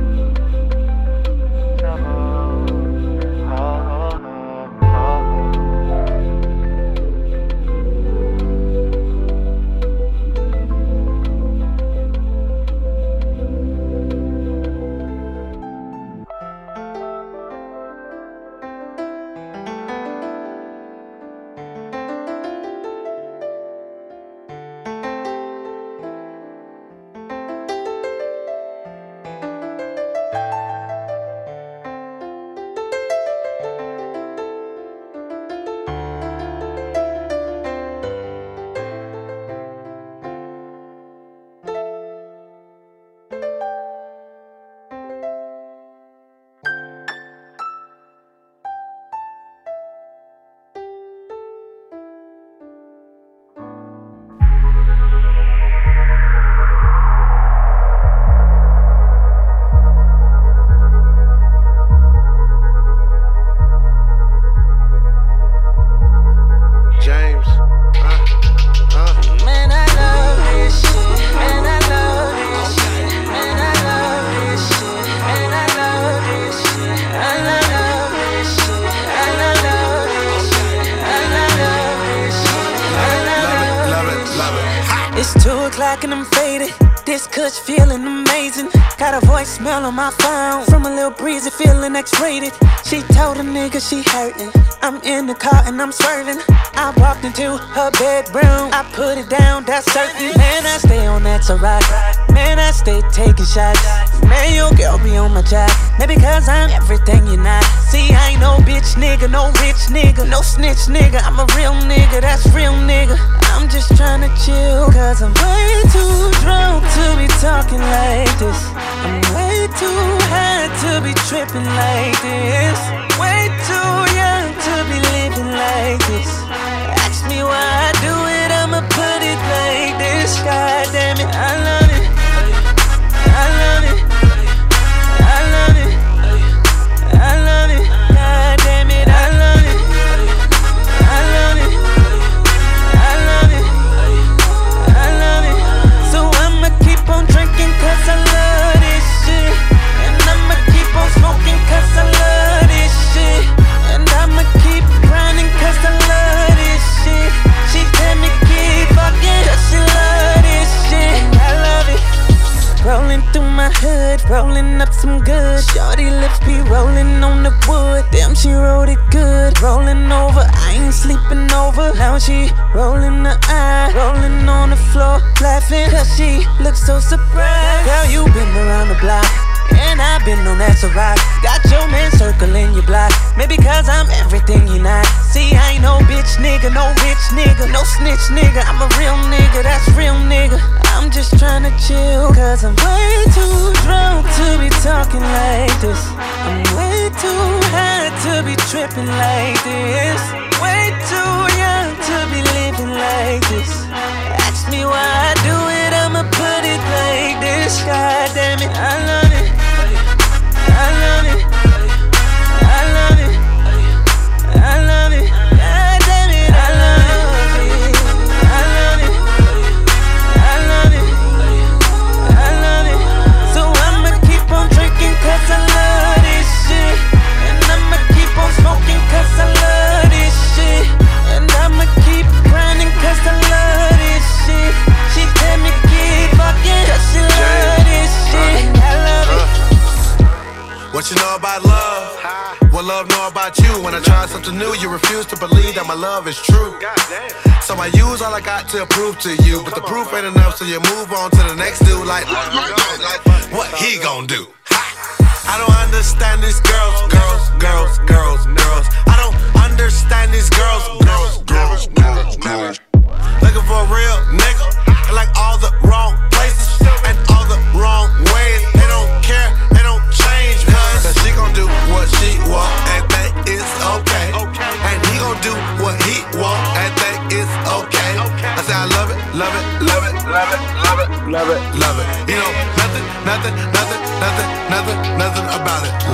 Feeling X-rated. She told a nigga she hurting. I'm in the car and I'm swerving. I walked into her bedroom. I put it down, that's certain. Man, I stay on that to rock. Man, I stay taking shots. Man, your girl be on my job. Maybe cause I'm everything you're not. Bitch nigga, no rich nigga, no snitch nigga. I'm a real nigga, that's real nigga. I'm just trying to chill, cause I'm way too drunk to be talking like this. I'm way too high to be tripping like this. Way too young to be living like this. Ask me why I do it, I'ma put it like this. God damn it, I love rolling up some good. Shorty lips be rolling on the wood. Damn, she wrote it good. Rolling over, I ain't sleeping over. Now she rolling the eye, rolling on the floor, laughing. Cause she looks so surprised. Girl, you been around the block. And I've been on that to. Got your man circling your block. Maybe cause I'm everything you not. See, I ain't no bitch nigga, no rich nigga, no snitch nigga. I'm a real nigga, that's real nigga. I'm just trying to chill, cause I'm way too drunk to be talking like this. I'm way too high to be tripping like this. Way too young to be living like this. Ask me why I do it, I'ma put it like this. God damn it, I love What you know about love? What love know about you? When I try something new, you refuse to believe that my love is true. So I use all I got to prove to you, but the proof ain't enough, so you move on to the next dude. Like, what he gon' do? I don't understand these girls, girls, girls, girls, girls. I don't understand these girls, girls, girls, girls, girls. Looking for a real nigga, like all the wrong places and all the wrong ways. Gon' do what she want, and that is okay. And he gon' do what he want, and that is okay. I say I love it, love it, love it, love it, love it, love it, love it. You know, nothing, nothing, nothing, nothing, nothing, nothing about it.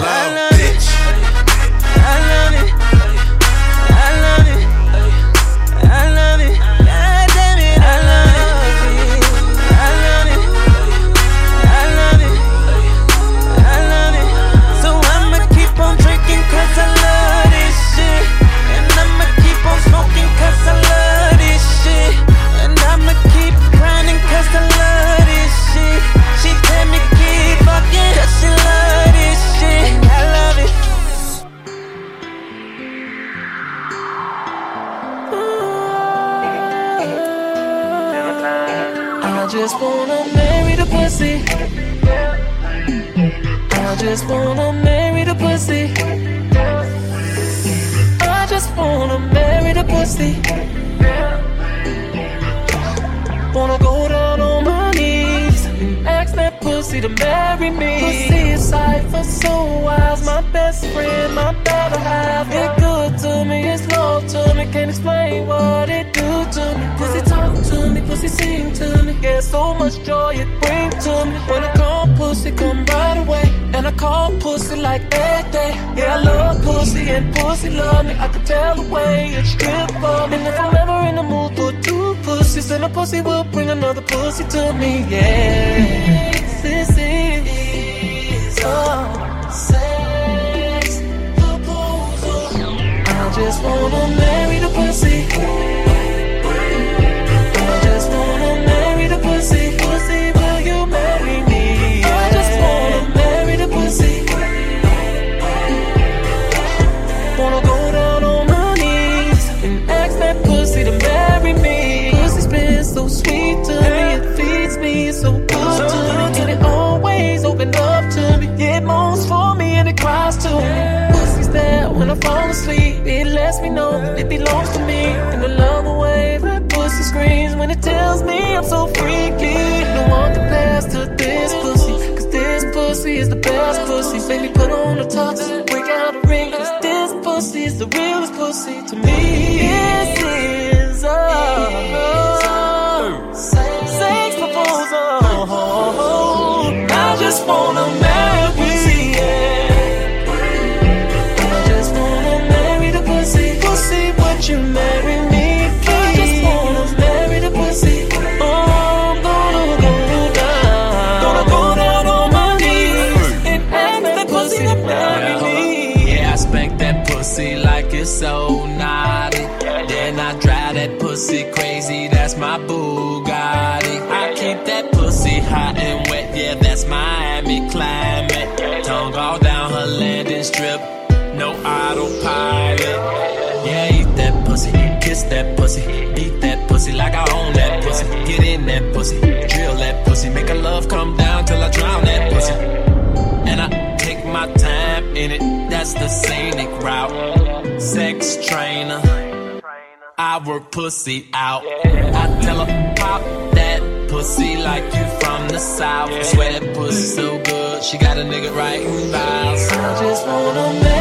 She got a nigga right who vibes. I just wanna make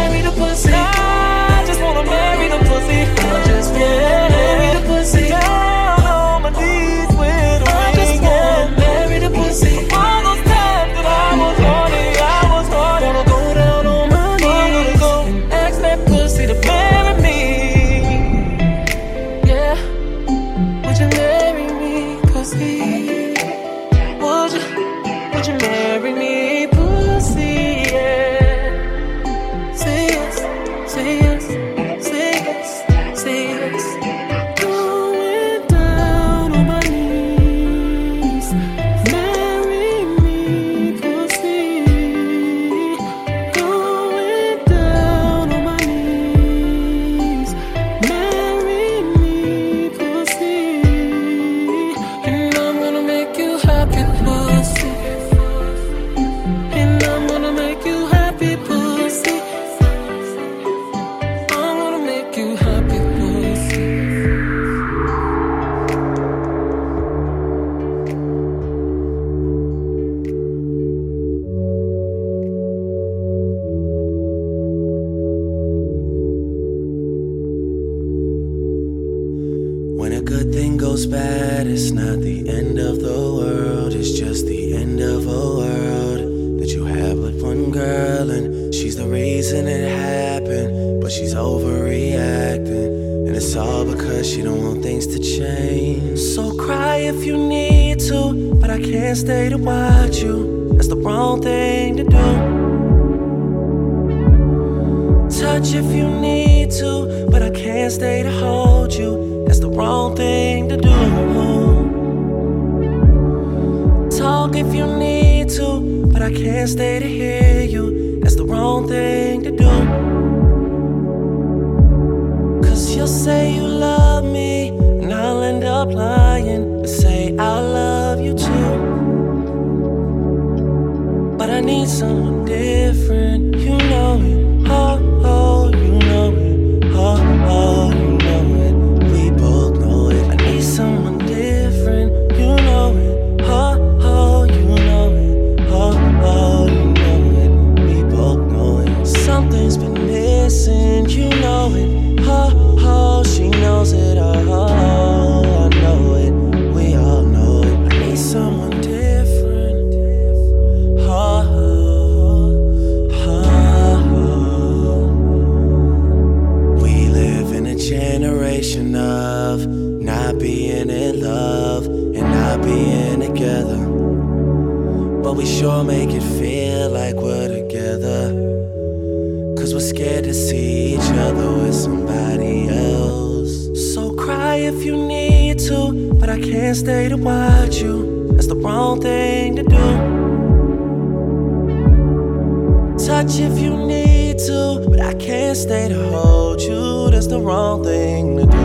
touch if you need to, but I can't stay to hold you. That's the wrong thing to do.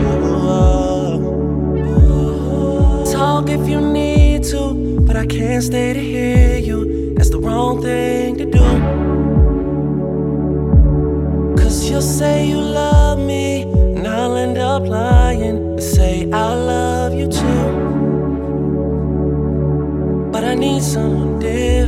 Talk if you need to, but I can't stay to hear you. That's the wrong thing to do. Cause you'll say you love me, and I'll end up lying and say I love you too. But I need someone dear.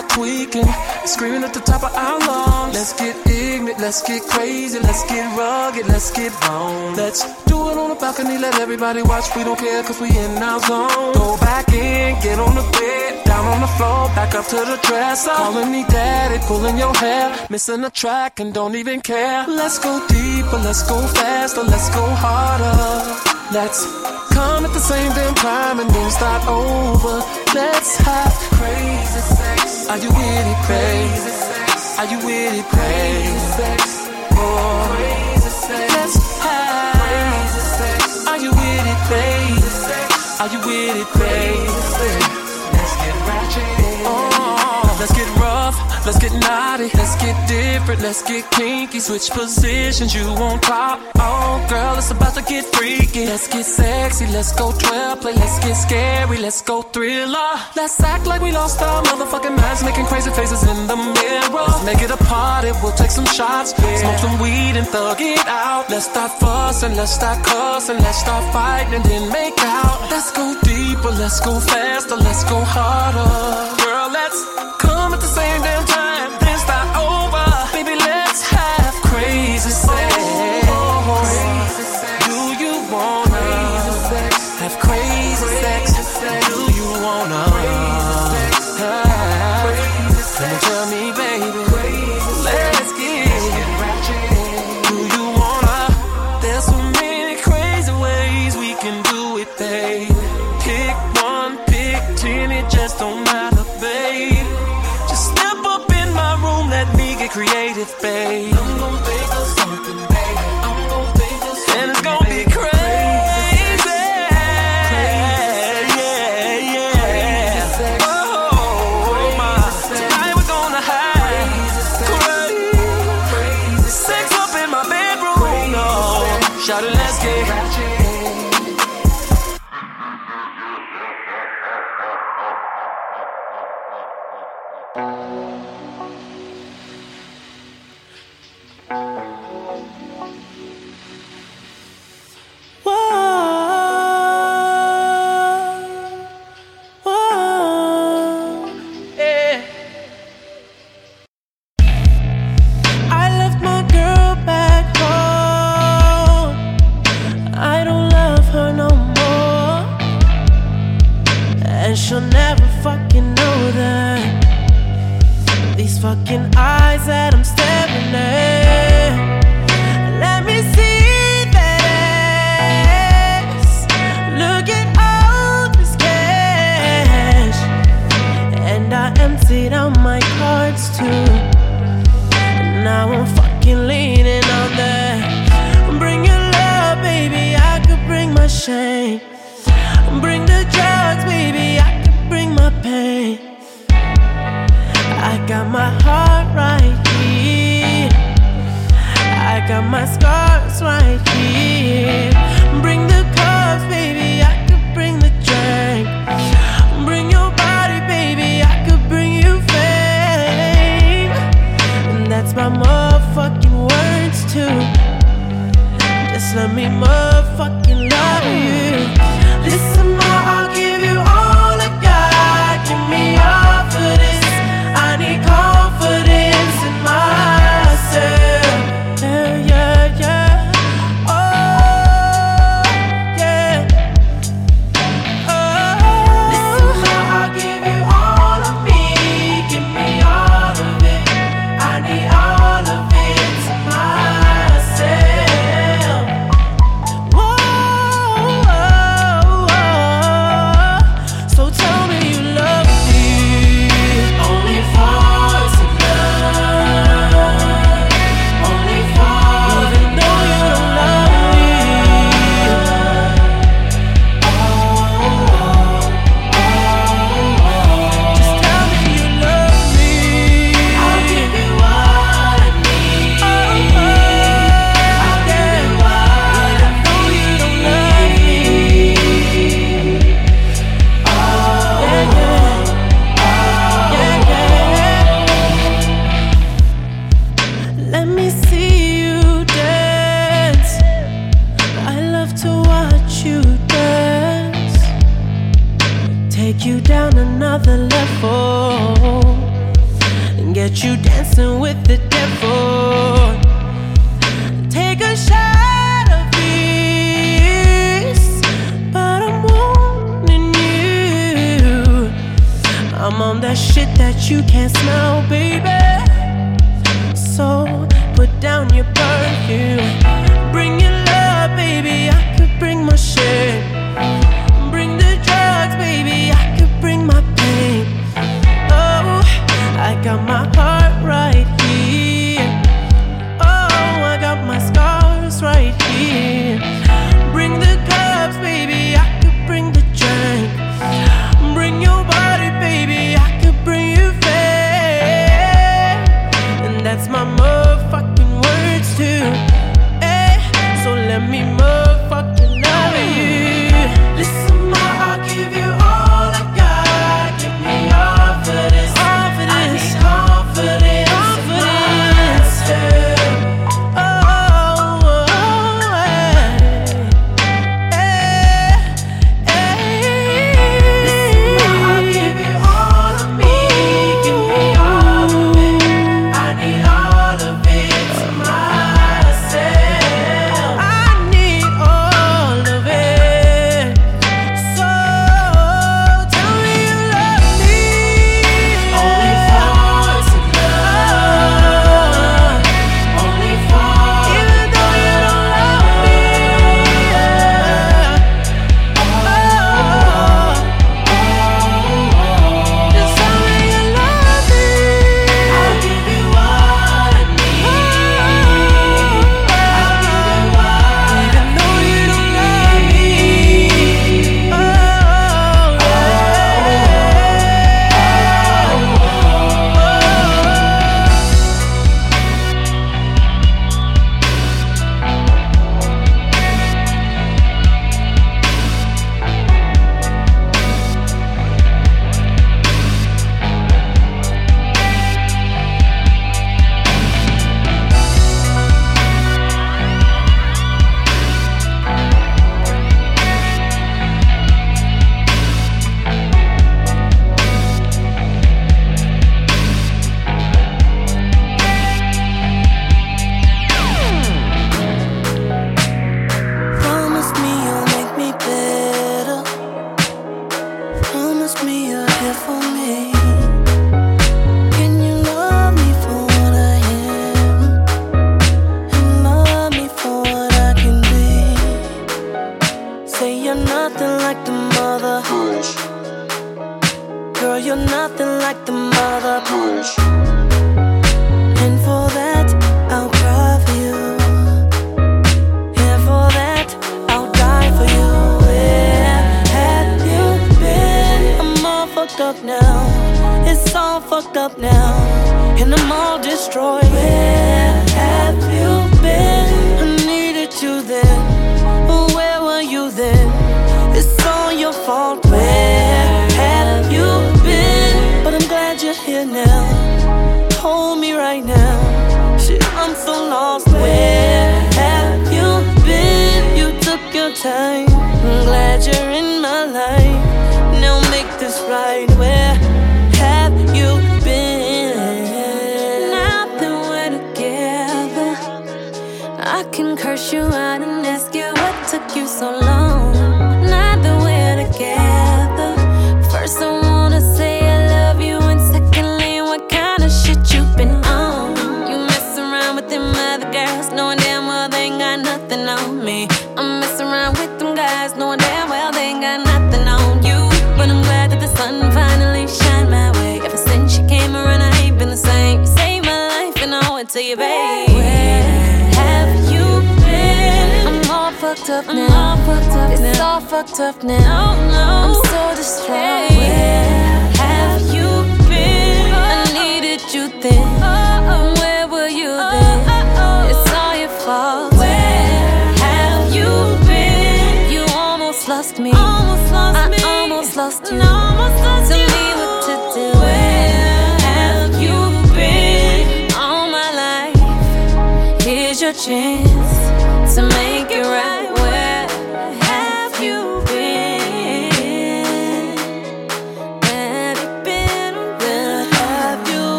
Tweaking, screaming at the top of our lungs. Let's get ignorant, let's get crazy, let's get rugged, let's get wrong. Let's do it on the balcony, let everybody watch. We don't care cause we in our zone. Go back in, get on the bed, down on the floor, back up to the dresser. Calling me daddy, pulling your hair, missing a track and don't even care. Let's go deeper, let's go faster, let's go harder. Let's come at the same damn time and then start over. Let's have crazy. Are you with it, crazy sex? Are you with it, crazy sex? Oh. Let's. Are you with it, crazy sex? Are you with it, crazy Let's get naughty. Let's get different. Let's get kinky. Switch positions. You on top. Oh, girl, it's about to get freaky. Let's get sexy. Let's go 12 play. Let's get scary. Let's go thriller. Let's act like we lost our motherfucking minds. Making crazy faces in the mirror. Let's make it a party. We'll take some shots. Smoke some weed and thug it out. Let's start fussing. Let's start cussing. Let's start fighting and then make out. Let's go deeper. Let's go faster. Let's go harder. Girl, let's come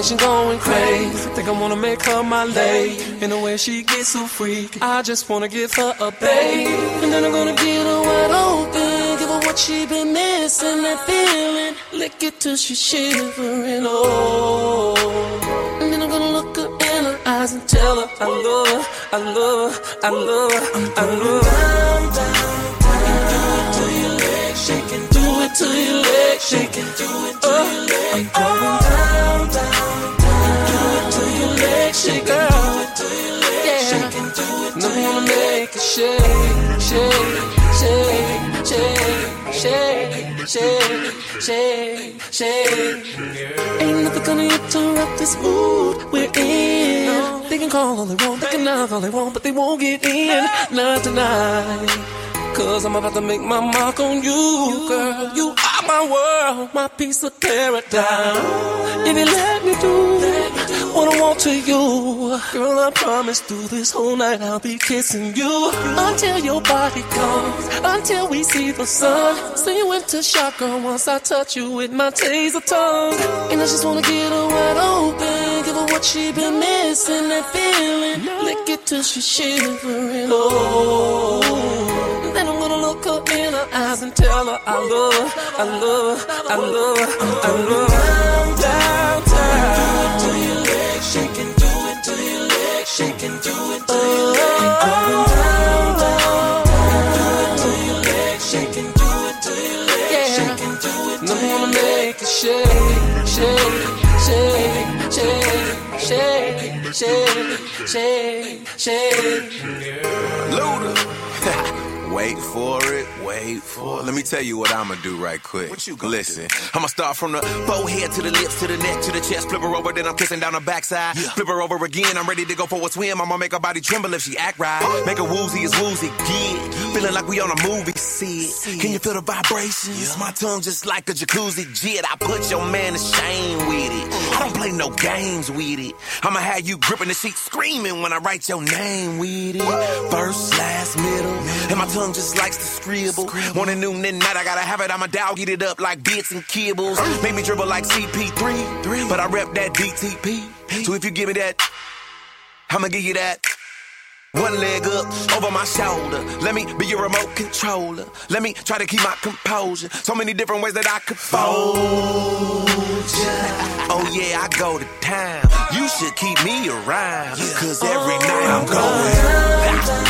Imagination going crazy, think I wanna make her my lady. In the way she gets so freaky, I just wanna give her a baby. And then I'm gonna get her wide open, give her what she been missing, that feeling. Lick it till she's shivering, oh. And then I'm gonna look her in her eyes and tell her I love her, I love her, I love her, I love her. Shake, shake, shake, shake. Ain't nothing gonna interrupt this mood we're in. They can call all they want, they can knock all they want, but they won't get in. Not tonight. Cause I'm about to make my mark on you, girl. You are my world, my piece of paradise. If you let me do want to you, girl, I promise through this whole night I'll be kissing you until your body comes, until we see the sun. So you went to shock, girl, once I touch you with my taser tongue. And I just wanna get her wide open, give her what she been missing, that feeling. Lick it till she's shivering, oh. Then I'm gonna look her in her eyes and tell her I love her, I love her, I love her, I love her. Down, shake, shake, shake, shake. Luda. Wait for it, wait for it. Let me tell you what I'ma do right quick. What you gonna Listen, I'ma start from the forehead to the lips to the neck to the chest. Flip her over, then I'm kissing down her backside. Flip her over again, I'm ready to go for a swim. I'ma make her body tremble if she act right. Make her woozy as woozy, yeah. Feeling like we on a movie set. Can you feel the vibrations? My tongue just like a jacuzzi jet. I put your man to shame with it. I don't play no games with it. I'ma have you gripping the sheet, screaming when I write your name with it. First, last, middle, and my tongue just likes to scribble. Morning, noon, and night, I gotta have it. I'ma dog eat it up like bits and kibbles. Make me dribble like CP3, but I rep that DTP. So if you give me that, I'ma give you that. One leg up over my shoulder. Let me be your remote controller. Let me try to keep my composure. So many different ways that I could fold ya. Oh yeah, I go to town. You should keep me around. Cause every night I'm going.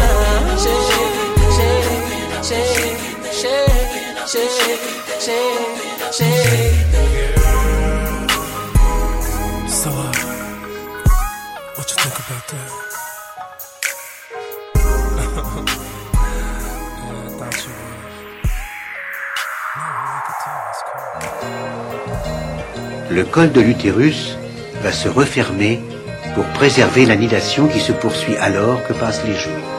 Le col de l'utérus va se refermer pour préserver l'annihilation qui se poursuit alors que passent les jours.